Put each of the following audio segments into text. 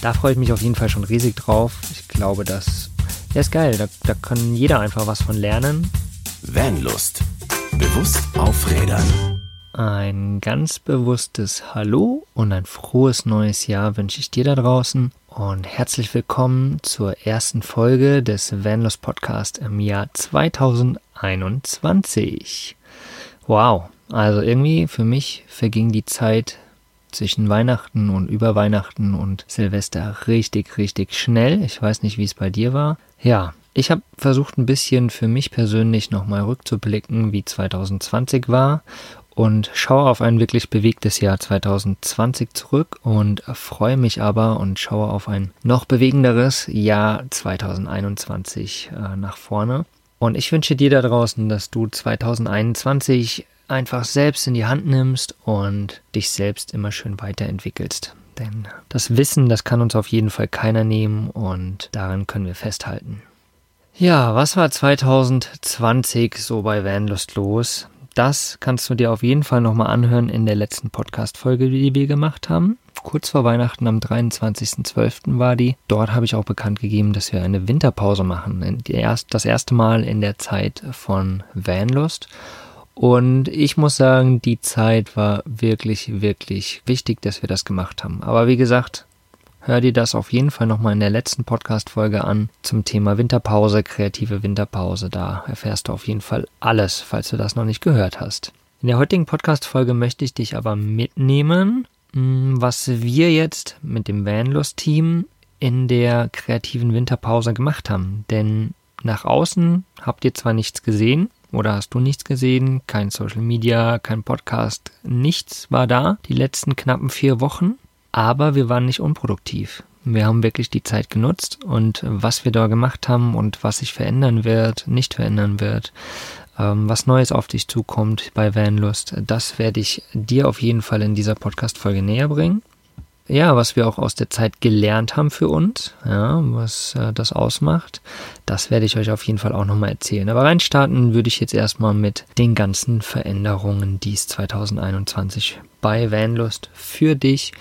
Da freue ich mich auf jeden Fall schon riesig drauf. Ich glaube, das ja, ist geil. Da, da kann jeder einfach was von lernen. Vanlust. Bewusst aufrädern. Ein ganz bewusstes Hallo und ein frohes neues Jahr wünsche ich dir da draußen und herzlich willkommen zur ersten Folge des Vanlust Podcast im Jahr 2021. Wow, also irgendwie für mich verging die Zeit zwischen Weihnachten und über Weihnachten und Silvester richtig, richtig schnell. Ich weiß nicht, wie es bei dir war. Ja, ich habe versucht ein bisschen für mich persönlich nochmal rückzublicken, wie 2020 war und schaue auf ein wirklich bewegtes Jahr 2020 zurück und freue mich aber und schaue auf ein noch bewegenderes Jahr 2021 äh, nach vorne. Und ich wünsche dir da draußen, dass du 2021 einfach selbst in die Hand nimmst und dich selbst immer schön weiterentwickelst. Denn das Wissen, das kann uns auf jeden Fall keiner nehmen und daran können wir festhalten. Ja, was war 2020 so bei Vanlust los? Das kannst du dir auf jeden Fall nochmal anhören in der letzten Podcast-Folge, die wir gemacht haben. Kurz vor Weihnachten am 23.12. war die. Dort habe ich auch bekannt gegeben, dass wir eine Winterpause machen. Das erste Mal in der Zeit von Vanlust. Und ich muss sagen, die Zeit war wirklich, wirklich wichtig, dass wir das gemacht haben. Aber wie gesagt, hör dir das auf jeden Fall nochmal in der letzten Podcast-Folge an zum Thema Winterpause, kreative Winterpause. Da erfährst du auf jeden Fall alles, falls du das noch nicht gehört hast. In der heutigen Podcast-Folge möchte ich dich aber mitnehmen, hm, was wir jetzt mit dem Vanlust-Team in der kreativen Winterpause gemacht haben. Denn nach außen habt ihr zwar nichts gesehen, oder hast du nichts gesehen? Kein Social Media, kein Podcast, nichts war da die letzten knappen vier Wochen aber wir waren nicht unproduktiv. Wir haben wirklich die Zeit genutzt und was wir da gemacht haben und was sich verändern wird, nicht verändern wird, ähm, was Neues auf dich zukommt bei Vanlust, das werde ich dir auf jeden Fall in dieser Podcast-Folge näher bringen. Ja, was wir auch aus der Zeit gelernt haben für uns, ja, was äh, das ausmacht, das werde ich euch auf jeden Fall auch nochmal erzählen. Aber reinstarten würde ich jetzt erstmal mit den ganzen Veränderungen, die es 2021 bei Vanlust für dich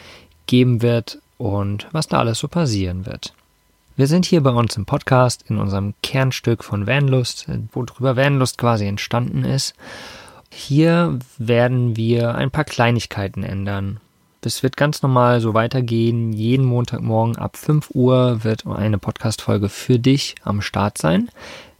geben wird und was da alles so passieren wird. Wir sind hier bei uns im Podcast in unserem Kernstück von Vanlust, worüber Vanlust quasi entstanden ist. Hier werden wir ein paar Kleinigkeiten ändern. Es wird ganz normal so weitergehen. Jeden Montagmorgen ab 5 Uhr wird eine Podcast-Folge für dich am Start sein.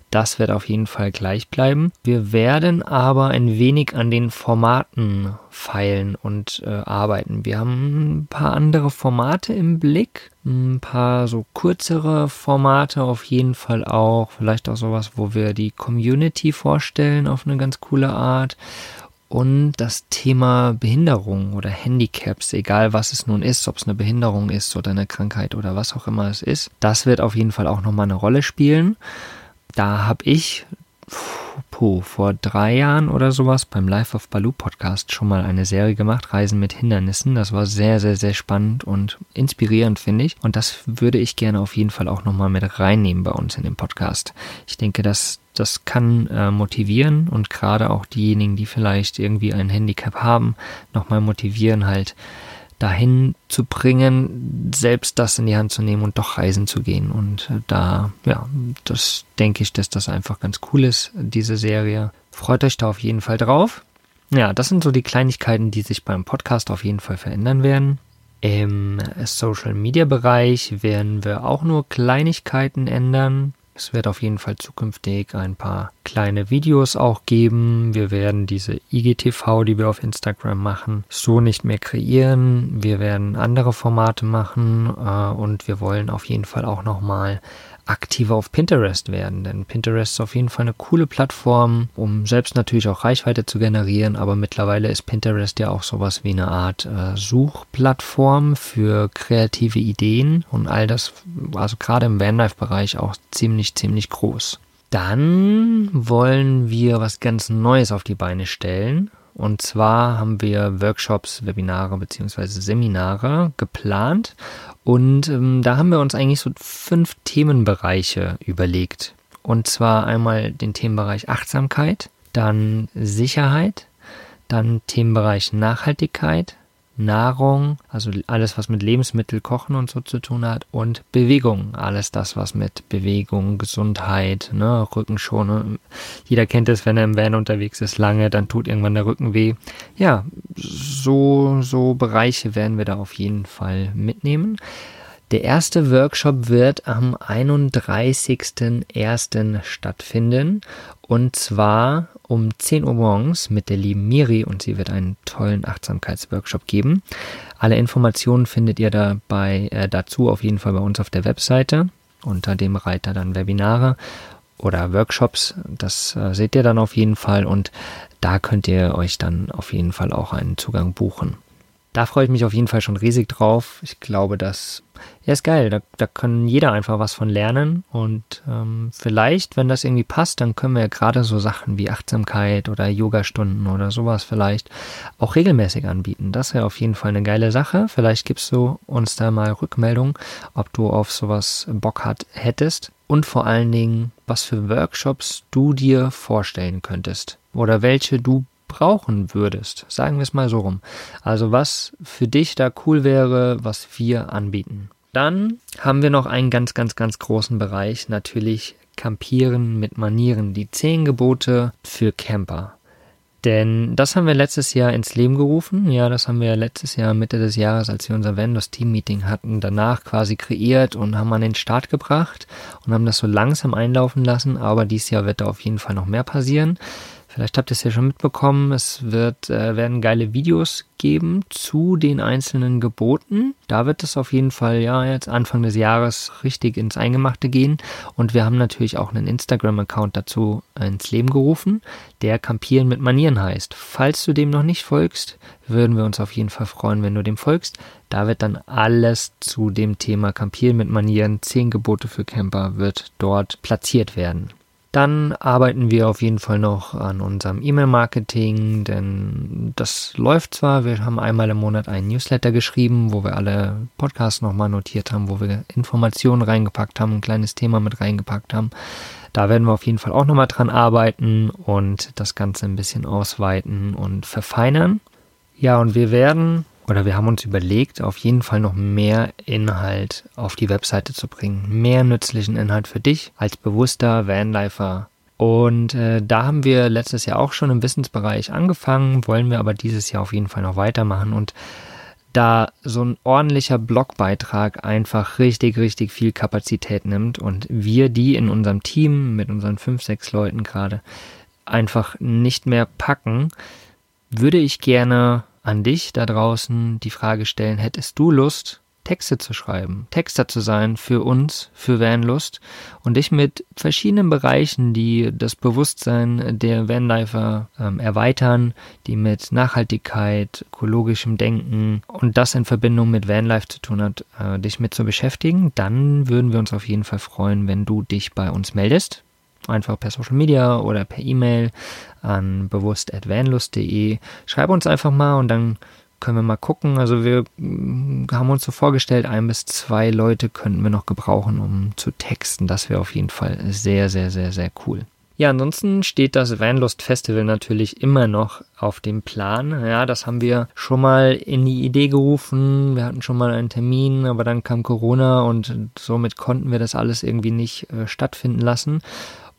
Das wird auf jeden Fall gleich bleiben. Wir werden aber ein wenig an den Formaten feilen und äh, arbeiten. Wir haben ein paar andere Formate im Blick, ein paar so kürzere Formate auf jeden Fall auch. Vielleicht auch sowas, wo wir die Community vorstellen auf eine ganz coole Art. Und das Thema Behinderung oder Handicaps, egal was es nun ist, ob es eine Behinderung ist oder eine Krankheit oder was auch immer es ist, das wird auf jeden Fall auch nochmal eine Rolle spielen. Da habe ich puh, vor drei Jahren oder sowas beim Life of Baloo Podcast schon mal eine Serie gemacht, Reisen mit Hindernissen. Das war sehr, sehr, sehr spannend und inspirierend, finde ich. Und das würde ich gerne auf jeden Fall auch nochmal mit reinnehmen bei uns in den Podcast. Ich denke, dass das kann äh, motivieren und gerade auch diejenigen, die vielleicht irgendwie ein Handicap haben, nochmal motivieren, halt dahin zu bringen, selbst das in die Hand zu nehmen und doch reisen zu gehen. Und äh, da, ja, das denke ich, dass das einfach ganz cool ist, diese Serie. Freut euch da auf jeden Fall drauf. Ja, das sind so die Kleinigkeiten, die sich beim Podcast auf jeden Fall verändern werden. Im Social Media Bereich werden wir auch nur Kleinigkeiten ändern. Es wird auf jeden Fall zukünftig ein paar kleine Videos auch geben. Wir werden diese IGTV, die wir auf Instagram machen, so nicht mehr kreieren. Wir werden andere Formate machen äh, und wir wollen auf jeden Fall auch nochmal aktiver auf Pinterest werden, denn Pinterest ist auf jeden Fall eine coole Plattform, um selbst natürlich auch Reichweite zu generieren, aber mittlerweile ist Pinterest ja auch sowas wie eine Art äh, Suchplattform für kreative Ideen und all das, also gerade im Vanlife-Bereich auch ziemlich, ziemlich groß. Dann wollen wir was ganz Neues auf die Beine stellen. Und zwar haben wir Workshops, Webinare beziehungsweise Seminare geplant. Und ähm, da haben wir uns eigentlich so fünf Themenbereiche überlegt. Und zwar einmal den Themenbereich Achtsamkeit, dann Sicherheit, dann Themenbereich Nachhaltigkeit, Nahrung, also alles, was mit Lebensmittel, Kochen und so zu tun hat, und Bewegung, alles das, was mit Bewegung, Gesundheit, ne, Rückenschone. Jeder kennt es, wenn er im Van unterwegs ist, lange, dann tut irgendwann der Rücken weh. Ja, so, so Bereiche werden wir da auf jeden Fall mitnehmen. Der erste Workshop wird am 31.01. stattfinden und zwar um 10 Uhr morgens mit der lieben Miri und sie wird einen tollen Achtsamkeitsworkshop geben. Alle Informationen findet ihr dabei äh, dazu auf jeden Fall bei uns auf der Webseite unter dem Reiter dann Webinare oder Workshops. Das äh, seht ihr dann auf jeden Fall und da könnt ihr euch dann auf jeden Fall auch einen Zugang buchen. Da freue ich mich auf jeden Fall schon riesig drauf. Ich glaube, dass ja, ist geil. Da, da kann jeder einfach was von lernen. Und ähm, vielleicht, wenn das irgendwie passt, dann können wir ja gerade so Sachen wie Achtsamkeit oder Yoga-Stunden oder sowas vielleicht auch regelmäßig anbieten. Das wäre auf jeden Fall eine geile Sache. Vielleicht gibst du uns da mal Rückmeldung, ob du auf sowas Bock hat, hättest. Und vor allen Dingen, was für Workshops du dir vorstellen könntest. Oder welche du brauchen würdest. Sagen wir es mal so rum. Also was für dich da cool wäre, was wir anbieten. Dann haben wir noch einen ganz, ganz, ganz großen Bereich, natürlich Campieren mit Manieren, die zehn Gebote für Camper. Denn das haben wir letztes Jahr ins Leben gerufen. Ja, das haben wir letztes Jahr Mitte des Jahres, als wir unser Vendors Team Meeting hatten, danach quasi kreiert und haben an den Start gebracht und haben das so langsam einlaufen lassen. Aber dieses Jahr wird da auf jeden Fall noch mehr passieren. Vielleicht habt ihr es ja schon mitbekommen, es wird, äh, werden geile Videos geben zu den einzelnen Geboten. Da wird es auf jeden Fall ja jetzt Anfang des Jahres richtig ins Eingemachte gehen. Und wir haben natürlich auch einen Instagram-Account dazu ins Leben gerufen, der Campieren mit Manieren heißt. Falls du dem noch nicht folgst, würden wir uns auf jeden Fall freuen, wenn du dem folgst. Da wird dann alles zu dem Thema Campieren mit Manieren, 10 Gebote für Camper wird dort platziert werden. Dann arbeiten wir auf jeden Fall noch an unserem E-Mail-Marketing, denn das läuft zwar. Wir haben einmal im Monat einen Newsletter geschrieben, wo wir alle Podcasts nochmal notiert haben, wo wir Informationen reingepackt haben, ein kleines Thema mit reingepackt haben. Da werden wir auf jeden Fall auch nochmal dran arbeiten und das Ganze ein bisschen ausweiten und verfeinern. Ja, und wir werden oder wir haben uns überlegt, auf jeden Fall noch mehr Inhalt auf die Webseite zu bringen. Mehr nützlichen Inhalt für dich als bewusster Vanlifer. Und äh, da haben wir letztes Jahr auch schon im Wissensbereich angefangen, wollen wir aber dieses Jahr auf jeden Fall noch weitermachen und da so ein ordentlicher Blogbeitrag einfach richtig, richtig viel Kapazität nimmt und wir die in unserem Team mit unseren fünf, sechs Leuten gerade einfach nicht mehr packen, würde ich gerne an dich da draußen die Frage stellen, hättest du Lust, Texte zu schreiben, Texter zu sein für uns, für Vanlust? Und dich mit verschiedenen Bereichen, die das Bewusstsein der Vanlifer ähm, erweitern, die mit Nachhaltigkeit, ökologischem Denken und das in Verbindung mit Vanlife zu tun hat, äh, dich mit zu beschäftigen, dann würden wir uns auf jeden Fall freuen, wenn du dich bei uns meldest. Einfach per Social Media oder per E-Mail an bewusst.vanlust.de. Schreib uns einfach mal und dann können wir mal gucken. Also wir mm, haben uns so vorgestellt, ein bis zwei Leute könnten wir noch gebrauchen, um zu texten. Das wäre auf jeden Fall sehr, sehr, sehr, sehr cool. Ja, ansonsten steht das Vanlust Festival natürlich immer noch auf dem Plan. Ja, das haben wir schon mal in die Idee gerufen. Wir hatten schon mal einen Termin, aber dann kam Corona und somit konnten wir das alles irgendwie nicht äh, stattfinden lassen.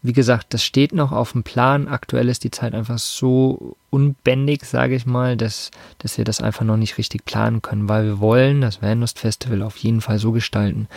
Wie gesagt, das steht noch auf dem Plan. Aktuell ist die Zeit einfach so unbändig, sage ich mal, dass, dass wir das einfach noch nicht richtig planen können, weil wir wollen das Vanlust Festival auf jeden Fall so gestalten,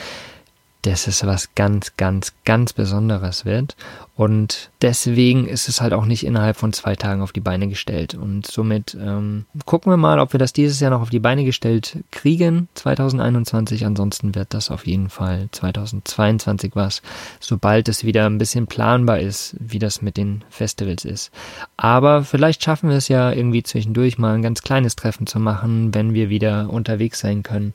dass es was ganz, ganz, ganz Besonderes wird. Und deswegen ist es halt auch nicht innerhalb von zwei Tagen auf die Beine gestellt. Und somit ähm, gucken wir mal, ob wir das dieses Jahr noch auf die Beine gestellt kriegen, 2021. Ansonsten wird das auf jeden Fall 2022 was, sobald es wieder ein bisschen planbar ist, wie das mit den Festivals ist. Aber vielleicht schaffen wir es ja irgendwie zwischendurch mal ein ganz kleines Treffen zu machen, wenn wir wieder unterwegs sein können,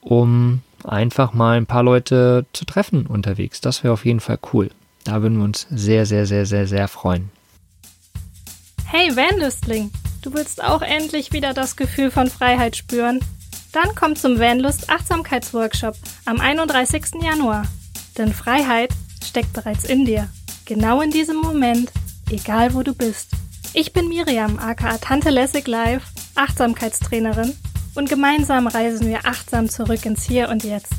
um einfach mal ein paar Leute zu treffen unterwegs. Das wäre auf jeden Fall cool. Da würden wir uns sehr, sehr, sehr, sehr, sehr freuen. Hey Vanlustling, du willst auch endlich wieder das Gefühl von Freiheit spüren? Dann komm zum Vanlust Achtsamkeitsworkshop am 31. Januar. Denn Freiheit steckt bereits in dir. Genau in diesem Moment, egal wo du bist. Ich bin Miriam, aka Tante Lessig Live, Achtsamkeitstrainerin und gemeinsam reisen wir achtsam zurück ins Hier und Jetzt.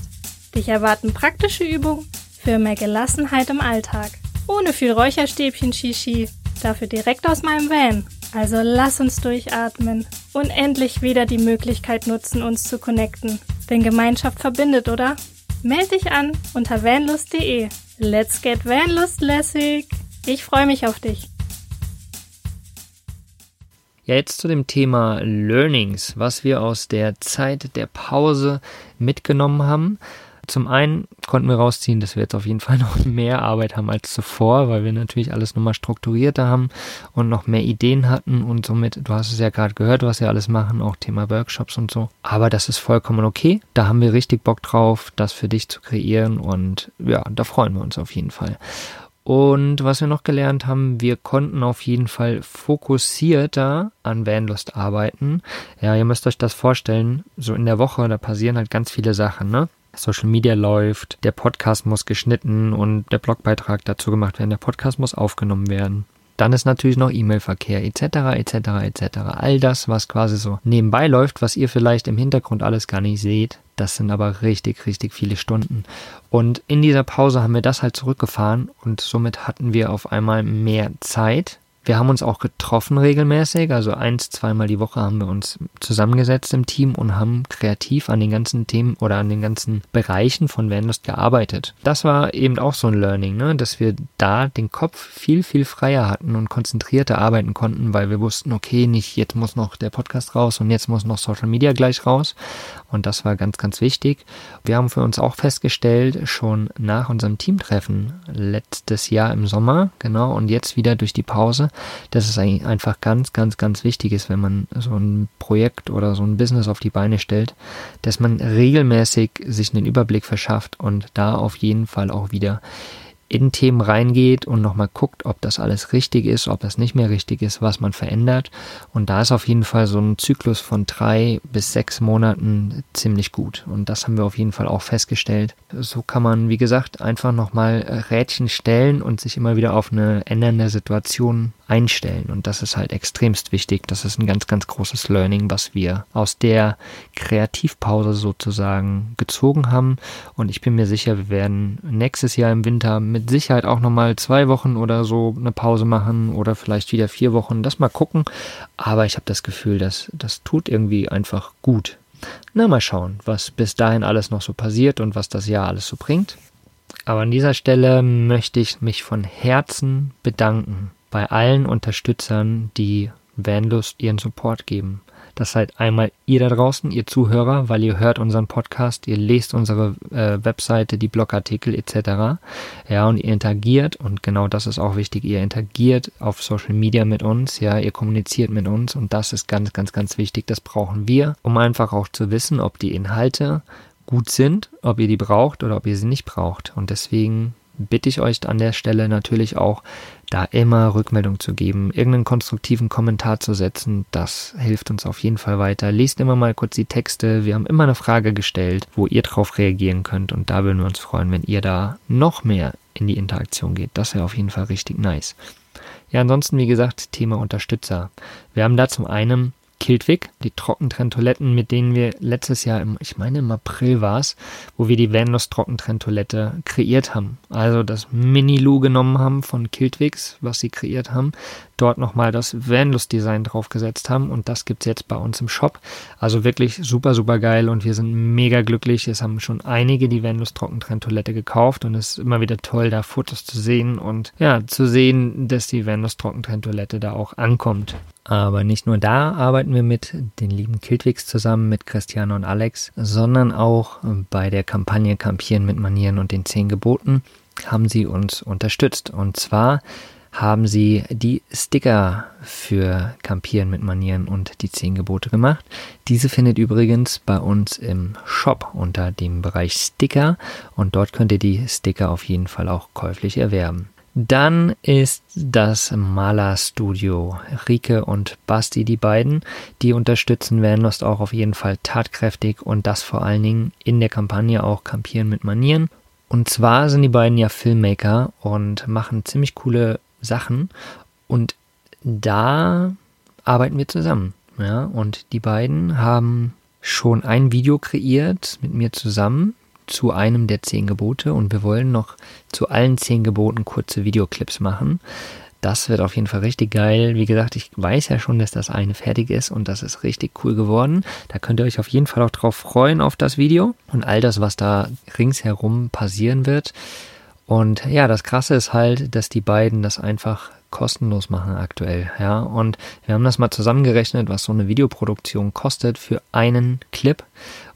Dich erwarten praktische Übungen für mehr Gelassenheit im Alltag. Ohne viel Räucherstäbchen Shishi, dafür direkt aus meinem Van. Also lass uns durchatmen und endlich wieder die Möglichkeit nutzen, uns zu connecten. Denn Gemeinschaft verbindet, oder? Meld dich an unter vanlust.de. Let's get Vanlust lässig! Ich freue mich auf dich. Ja, jetzt zu dem Thema Learnings, was wir aus der Zeit der Pause mitgenommen haben. Zum einen konnten wir rausziehen, dass wir jetzt auf jeden Fall noch mehr Arbeit haben als zuvor, weil wir natürlich alles nochmal strukturierter haben und noch mehr Ideen hatten und somit, du hast es ja gerade gehört, was wir alles machen, auch Thema Workshops und so. Aber das ist vollkommen okay. Da haben wir richtig Bock drauf, das für dich zu kreieren und ja, da freuen wir uns auf jeden Fall. Und was wir noch gelernt haben, wir konnten auf jeden Fall fokussierter an Vanlust arbeiten. Ja, ihr müsst euch das vorstellen, so in der Woche, da passieren halt ganz viele Sachen, ne? Social Media läuft, der Podcast muss geschnitten und der Blogbeitrag dazu gemacht werden, der Podcast muss aufgenommen werden. Dann ist natürlich noch E-Mail-Verkehr etc. etc. etc. All das, was quasi so nebenbei läuft, was ihr vielleicht im Hintergrund alles gar nicht seht, das sind aber richtig, richtig viele Stunden. Und in dieser Pause haben wir das halt zurückgefahren und somit hatten wir auf einmal mehr Zeit wir haben uns auch getroffen regelmäßig, also eins, zweimal die Woche haben wir uns zusammengesetzt im Team und haben kreativ an den ganzen Themen oder an den ganzen Bereichen von Vanlust gearbeitet. Das war eben auch so ein Learning, ne? dass wir da den Kopf viel, viel freier hatten und konzentrierter arbeiten konnten, weil wir wussten, okay, nicht jetzt muss noch der Podcast raus und jetzt muss noch Social Media gleich raus. Und das war ganz, ganz wichtig. Wir haben für uns auch festgestellt, schon nach unserem Teamtreffen letztes Jahr im Sommer, genau, und jetzt wieder durch die Pause, dass es einfach ganz, ganz, ganz wichtig ist, wenn man so ein Projekt oder so ein Business auf die Beine stellt, dass man regelmäßig sich einen Überblick verschafft und da auf jeden Fall auch wieder in Themen reingeht und nochmal guckt, ob das alles richtig ist, ob das nicht mehr richtig ist, was man verändert. Und da ist auf jeden Fall so ein Zyklus von drei bis sechs Monaten ziemlich gut. Und das haben wir auf jeden Fall auch festgestellt. So kann man, wie gesagt, einfach nochmal Rädchen stellen und sich immer wieder auf eine ändernde Situation einstellen. Und das ist halt extremst wichtig. Das ist ein ganz, ganz großes Learning, was wir aus der Kreativpause sozusagen gezogen haben. Und ich bin mir sicher, wir werden nächstes Jahr im Winter mit Sicherheit auch nochmal zwei Wochen oder so eine Pause machen oder vielleicht wieder vier Wochen. Das mal gucken. Aber ich habe das Gefühl, dass das tut irgendwie einfach gut. Na, mal schauen, was bis dahin alles noch so passiert und was das Jahr alles so bringt. Aber an dieser Stelle möchte ich mich von Herzen bedanken bei allen Unterstützern, die Vanlust ihren Support geben. Das seid einmal ihr da draußen, ihr Zuhörer, weil ihr hört unseren Podcast, ihr lest unsere äh, Webseite, die Blogartikel etc. Ja, und ihr interagiert und genau das ist auch wichtig. Ihr interagiert auf Social Media mit uns, ja, ihr kommuniziert mit uns und das ist ganz, ganz, ganz wichtig. Das brauchen wir, um einfach auch zu wissen, ob die Inhalte gut sind, ob ihr die braucht oder ob ihr sie nicht braucht. Und deswegen bitte ich euch an der Stelle natürlich auch, da immer Rückmeldung zu geben, irgendeinen konstruktiven Kommentar zu setzen. Das hilft uns auf jeden Fall weiter. Lest immer mal kurz die Texte. Wir haben immer eine Frage gestellt, wo ihr drauf reagieren könnt. Und da würden wir uns freuen, wenn ihr da noch mehr in die Interaktion geht. Das wäre auf jeden Fall richtig nice. Ja, ansonsten, wie gesagt, Thema Unterstützer. Wir haben da zum einen Kiltwick, die Trockentrenntoiletten, mit denen wir letztes Jahr, im, ich meine im April war es, wo wir die Vanlos Trockentrenntoilette kreiert haben. Also das Mini-Loo genommen haben von Kiltwicks, was sie kreiert haben, dort nochmal das Vanlust-Design draufgesetzt haben und das gibt's jetzt bei uns im Shop. Also wirklich super, super geil und wir sind mega glücklich. Es haben schon einige die Vanlust Trockentrenntoilette gekauft und es ist immer wieder toll, da Fotos zu sehen und ja, zu sehen, dass die Vanlust Trockentrenntoilette da auch ankommt. Aber nicht nur da arbeiten wir mit den lieben Kiltwigs zusammen, mit Christiane und Alex, sondern auch bei der Kampagne Campieren mit Manieren und den zehn Geboten haben sie uns unterstützt. Und zwar haben sie die Sticker für Campieren mit Manieren und die zehn Gebote gemacht. Diese findet übrigens bei uns im Shop unter dem Bereich Sticker und dort könnt ihr die Sticker auf jeden Fall auch käuflich erwerben. Dann ist das Malerstudio. Rike und Basti, die beiden, die unterstützen Vanlust auch auf jeden Fall tatkräftig und das vor allen Dingen in der Kampagne auch Campieren mit Manieren. Und zwar sind die beiden ja Filmmaker und machen ziemlich coole Sachen und da arbeiten wir zusammen. Ja, und die beiden haben schon ein Video kreiert mit mir zusammen zu einem der zehn Gebote und wir wollen noch zu allen zehn Geboten kurze Videoclips machen. Das wird auf jeden Fall richtig geil. Wie gesagt, ich weiß ja schon, dass das eine fertig ist und das ist richtig cool geworden. Da könnt ihr euch auf jeden Fall auch drauf freuen auf das Video und all das, was da ringsherum passieren wird. Und ja, das Krasse ist halt, dass die beiden das einfach kostenlos machen aktuell, ja. Und wir haben das mal zusammengerechnet, was so eine Videoproduktion kostet für einen Clip.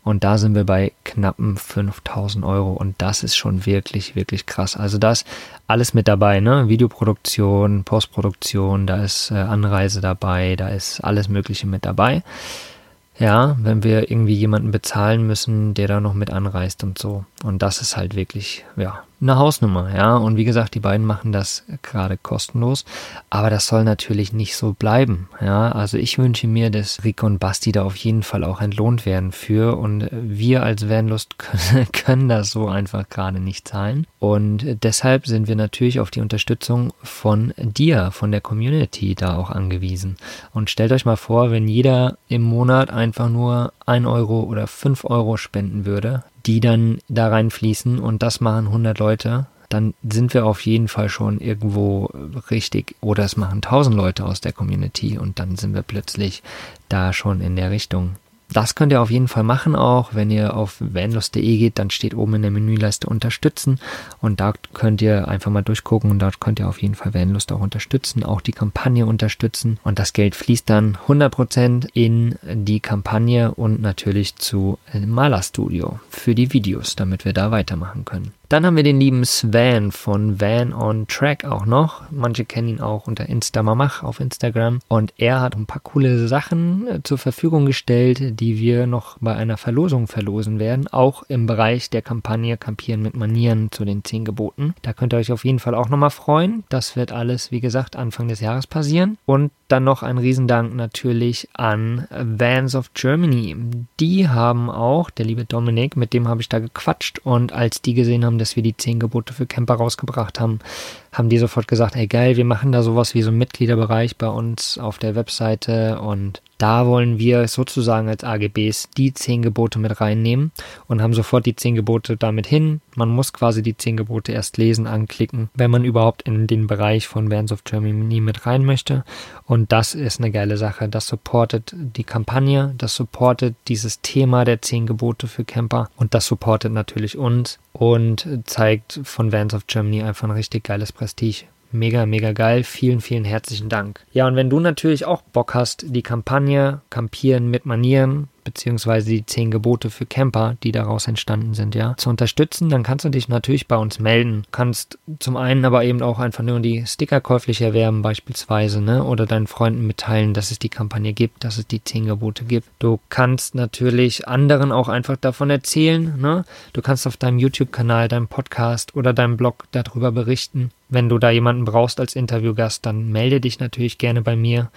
Und da sind wir bei knappen 5000 Euro. Und das ist schon wirklich, wirklich krass. Also da ist alles mit dabei, ne? Videoproduktion, Postproduktion, da ist äh, Anreise dabei, da ist alles Mögliche mit dabei. Ja, wenn wir irgendwie jemanden bezahlen müssen, der da noch mit anreist und so. Und das ist halt wirklich, ja, eine Hausnummer, ja. Und wie gesagt, die beiden machen das gerade kostenlos, aber das soll natürlich nicht so bleiben, ja. Also ich wünsche mir, dass Rico und Basti da auf jeden Fall auch entlohnt werden für und wir als Vanlust können, das so einfach gerade nicht zahlen. Und deshalb sind wir natürlich auf die Unterstützung von dir, von der Community da auch angewiesen. Und stellt euch mal vor, wenn jeder im Monat einfach nur ein Euro oder fünf Euro spenden würde, die dann da reinfließen und das machen 100 Leute, dann sind wir auf jeden Fall schon irgendwo richtig. Oder es machen 1000 Leute aus der Community und dann sind wir plötzlich da schon in der Richtung. Das könnt ihr auf jeden Fall machen auch. Wenn ihr auf vanlust.de geht, dann steht oben in der Menüleiste unterstützen und da könnt ihr einfach mal durchgucken und dort könnt ihr auf jeden Fall Vanlust auch unterstützen, auch die Kampagne unterstützen und das Geld fließt dann 100% in die Kampagne und natürlich zu Maler Studio für die Videos, damit wir da weitermachen können. Dann haben wir den lieben Svan von Van on Track auch noch. Manche kennen ihn auch unter Instamamach auf Instagram. Und er hat ein paar coole Sachen äh, zur Verfügung gestellt, die wir noch bei einer Verlosung verlosen werden. Auch im Bereich der Kampagne Campieren mit Manieren zu den 10 Geboten. Da könnt ihr euch auf jeden Fall auch nochmal freuen. Das wird alles, wie gesagt, Anfang des Jahres passieren. Und dann noch ein Riesendank natürlich an Vans of Germany. Die haben auch, der liebe Dominik, mit dem habe ich da gequatscht und als die gesehen haben, dass wir die 10 Gebote für Camper rausgebracht haben, haben die sofort gesagt, ey geil, wir machen da sowas wie so einen Mitgliederbereich bei uns auf der Webseite und da wollen wir sozusagen als AGBs die zehn Gebote mit reinnehmen und haben sofort die zehn Gebote damit hin. Man muss quasi die zehn Gebote erst lesen, anklicken, wenn man überhaupt in den Bereich von Bands of Germany mit rein möchte. Und das ist eine geile Sache. Das supportet die Kampagne, das supportet dieses Thema der zehn Gebote für Camper und das supportet natürlich uns und zeigt von Vans of Germany einfach ein richtig geiles Prestige. Mega, mega geil. Vielen, vielen herzlichen Dank. Ja, und wenn du natürlich auch Bock hast, die Kampagne Campieren mit Manieren beziehungsweise die zehn Gebote für Camper, die daraus entstanden sind, ja, zu unterstützen, dann kannst du dich natürlich bei uns melden. Kannst zum einen aber eben auch einfach nur die Sticker käuflich erwerben, beispielsweise, ne, oder deinen Freunden mitteilen, dass es die Kampagne gibt, dass es die zehn Gebote gibt. Du kannst natürlich anderen auch einfach davon erzählen, ne. Du kannst auf deinem YouTube-Kanal, deinem Podcast oder deinem Blog darüber berichten. Wenn du da jemanden brauchst als Interviewgast, dann melde dich natürlich gerne bei mir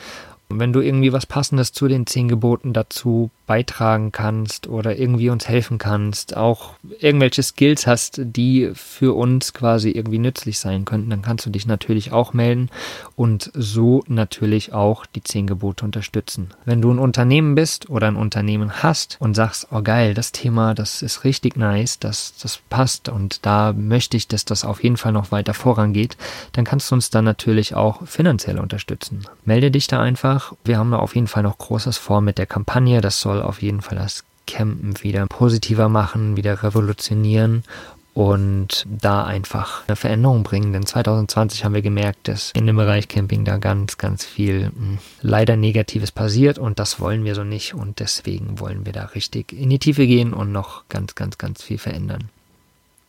wenn du irgendwie was Passendes zu den zehn Geboten dazu beitragen kannst oder irgendwie uns helfen kannst, auch irgendwelche Skills hast, die für uns quasi irgendwie nützlich sein könnten, dann kannst du dich natürlich auch melden und so natürlich auch die zehn Gebote unterstützen. Wenn du ein Unternehmen bist oder ein Unternehmen hast und sagst, oh geil, das Thema, das ist richtig nice, das, das passt und da möchte ich, dass das auf jeden Fall noch weiter vorangeht, dann kannst du uns dann natürlich auch finanziell unterstützen. Melde dich da einfach. Wir haben da auf jeden Fall noch Großes vor mit der Kampagne. Das soll soll auf jeden Fall das Campen wieder positiver machen, wieder revolutionieren und da einfach eine Veränderung bringen. Denn 2020 haben wir gemerkt, dass in dem Bereich Camping da ganz, ganz viel hm, leider Negatives passiert und das wollen wir so nicht und deswegen wollen wir da richtig in die Tiefe gehen und noch ganz, ganz, ganz viel verändern.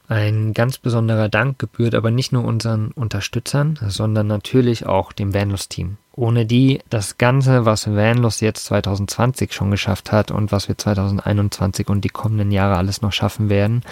Ein ganz besonderer Dank gebührt aber nicht nur unseren Unterstützern, sondern natürlich auch dem Vanlos-Team. Ohne die das Ganze, was Vanlos jetzt 2020 schon geschafft hat und was wir 2021 und die kommenden Jahre alles noch schaffen werden,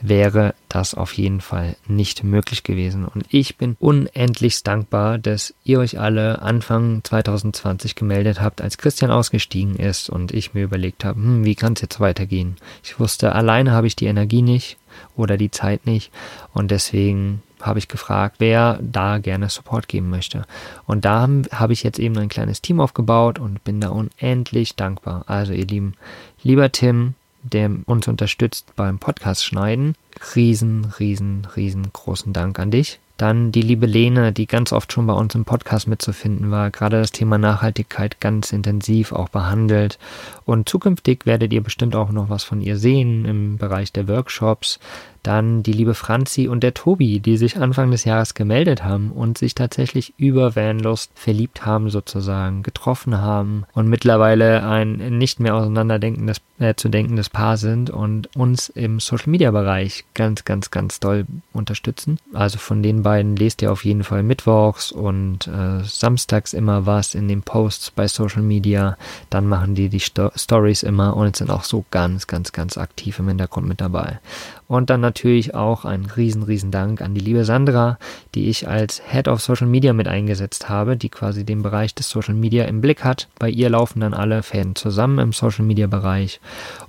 wäre das auf jeden Fall nicht möglich gewesen. Und ich bin unendlich dankbar, dass ihr euch alle Anfang 2020 gemeldet habt, als Christian ausgestiegen ist und ich mir überlegt habe, hm, wie kann es jetzt weitergehen? Ich wusste, alleine habe ich die Energie nicht oder die Zeit nicht. Und deswegen habe ich gefragt, wer da gerne Support geben möchte. Und da habe ich jetzt eben ein kleines Team aufgebaut und bin da unendlich dankbar. Also ihr Lieben, lieber Tim, der uns unterstützt beim Podcast schneiden, riesen, riesen, riesengroßen Dank an dich. Dann die liebe Lene, die ganz oft schon bei uns im Podcast mitzufinden war, gerade das Thema Nachhaltigkeit ganz intensiv auch behandelt. Und zukünftig werdet ihr bestimmt auch noch was von ihr sehen im Bereich der Workshops. Dann die liebe Franzi und der Tobi, die sich Anfang des Jahres gemeldet haben und sich tatsächlich über Vanlust verliebt haben sozusagen, getroffen haben und mittlerweile ein nicht mehr auseinanderdenkendes, äh, zu denkendes Paar sind und uns im Social Media Bereich ganz, ganz, ganz doll unterstützen. Also von den beiden lest ihr auf jeden Fall mittwochs und äh, samstags immer was in den Posts bei Social Media. Dann machen die die Sto Stories immer und sind auch so ganz, ganz, ganz aktiv im Hintergrund mit dabei. Und dann natürlich auch ein riesen, riesen Dank an die liebe Sandra, die ich als Head of Social Media mit eingesetzt habe, die quasi den Bereich des Social Media im Blick hat. Bei ihr laufen dann alle Fäden zusammen im Social Media Bereich.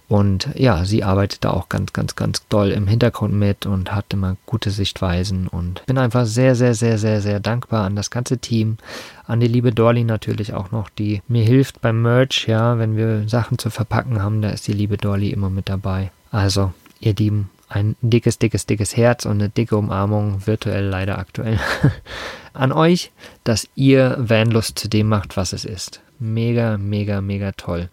Und ja, sie arbeitet da auch ganz, ganz, ganz doll im Hintergrund mit und hat immer gute Sichtweisen und bin einfach sehr, sehr, sehr, sehr, sehr dankbar an das ganze Team, an die liebe Dolly natürlich auch noch, die mir hilft beim Merch, ja, wenn wir Sachen zu verpacken haben, da ist die liebe Dolly immer mit dabei. Also, ihr Lieben, ein dickes, dickes, dickes Herz und eine dicke Umarmung, virtuell leider aktuell, an euch, dass ihr Vanlust zu dem macht, was es ist. Mega, mega, mega toll.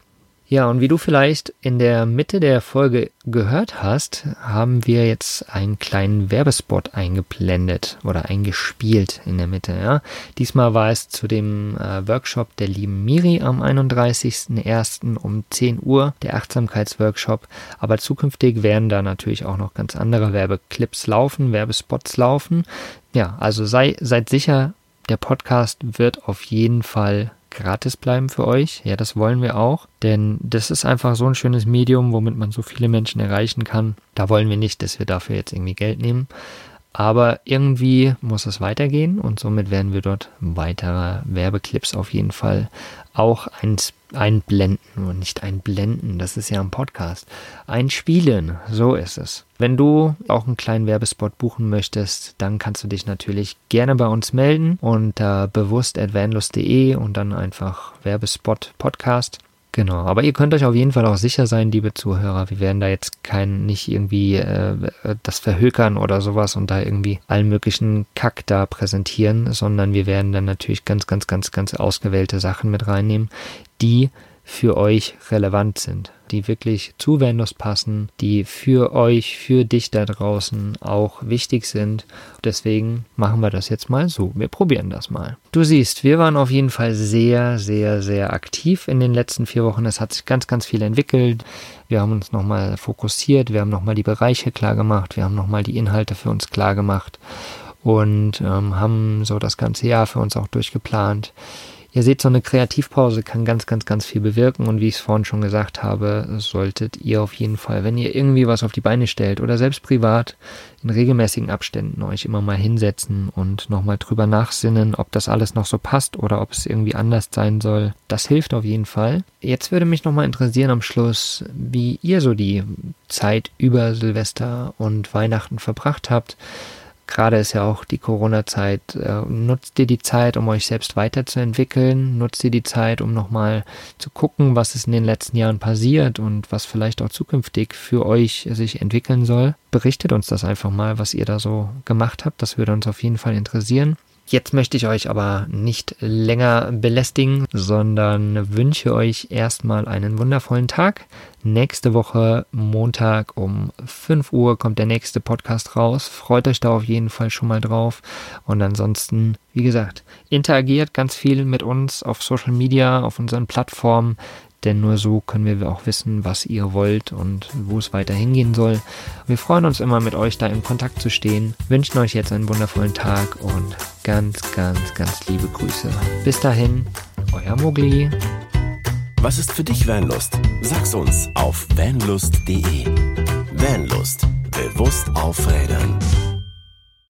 Ja, und wie du vielleicht in der Mitte der Folge gehört hast, haben wir jetzt einen kleinen Werbespot eingeblendet oder eingespielt in der Mitte. Ja. Diesmal war es zu dem äh, Workshop der lieben Miri am 31.01. um 10 Uhr, der Achtsamkeitsworkshop. Aber zukünftig werden da natürlich auch noch ganz andere Werbeclips laufen, Werbespots laufen. Ja, also sei, seid sicher, der Podcast wird auf jeden Fall gratis bleiben für euch. Ja, das wollen wir auch, denn das ist einfach so ein schönes Medium, womit man so viele Menschen erreichen kann. Da wollen wir nicht, dass wir dafür jetzt irgendwie Geld nehmen. Aber irgendwie muss es weitergehen und somit werden wir dort weitere Werbeclips auf jeden Fall auch eins einblenden und nicht einblenden, das ist ja ein Podcast. Einspielen, so ist es. Wenn du auch einen kleinen Werbespot buchen möchtest, dann kannst du dich natürlich gerne bei uns melden unter bewusst.vanlust.de und dann einfach Werbespot Podcast Genau, aber ihr könnt euch auf jeden Fall auch sicher sein, liebe Zuhörer, wir werden da jetzt kein, nicht irgendwie äh, das verhökern oder sowas und da irgendwie allen möglichen Kack da präsentieren, sondern wir werden dann natürlich ganz, ganz, ganz, ganz ausgewählte Sachen mit reinnehmen, die für euch relevant sind, die wirklich zu Windows passen, die für euch, für dich da draußen auch wichtig sind. Deswegen machen wir das jetzt mal so. Wir probieren das mal. Du siehst, wir waren auf jeden Fall sehr, sehr, sehr aktiv in den letzten vier Wochen. Es hat sich ganz, ganz viel entwickelt. Wir haben uns nochmal fokussiert, wir haben nochmal die Bereiche klar gemacht, wir haben nochmal die Inhalte für uns klar gemacht und ähm, haben so das ganze Jahr für uns auch durchgeplant. Ihr seht, so eine Kreativpause kann ganz, ganz, ganz viel bewirken und wie ich es vorhin schon gesagt habe, solltet ihr auf jeden Fall, wenn ihr irgendwie was auf die Beine stellt oder selbst privat in regelmäßigen Abständen euch immer mal hinsetzen und nochmal drüber nachsinnen, ob das alles noch so passt oder ob es irgendwie anders sein soll. Das hilft auf jeden Fall. Jetzt würde mich nochmal interessieren am Schluss, wie ihr so die Zeit über Silvester und Weihnachten verbracht habt gerade ist ja auch die Corona-Zeit. Äh, nutzt ihr die Zeit, um euch selbst weiterzuentwickeln? Nutzt ihr die Zeit, um nochmal zu gucken, was ist in den letzten Jahren passiert und was vielleicht auch zukünftig für euch sich entwickeln soll? Berichtet uns das einfach mal, was ihr da so gemacht habt. Das würde uns auf jeden Fall interessieren. Jetzt möchte ich euch aber nicht länger belästigen, sondern wünsche euch erstmal einen wundervollen Tag. Nächste Woche Montag um 5 Uhr kommt der nächste Podcast raus. Freut euch da auf jeden Fall schon mal drauf. Und ansonsten, wie gesagt, interagiert ganz viel mit uns auf Social Media, auf unseren Plattformen denn nur so können wir auch wissen, was ihr wollt und wo es weiter hingehen soll. Wir freuen uns immer mit euch da in Kontakt zu stehen, wünschen euch jetzt einen wundervollen Tag und ganz, ganz, ganz liebe Grüße. Bis dahin, euer Mogli. Was ist für dich Vanlust? Sag's uns auf vanlust.de. Vanlust. Bewusst aufrädern.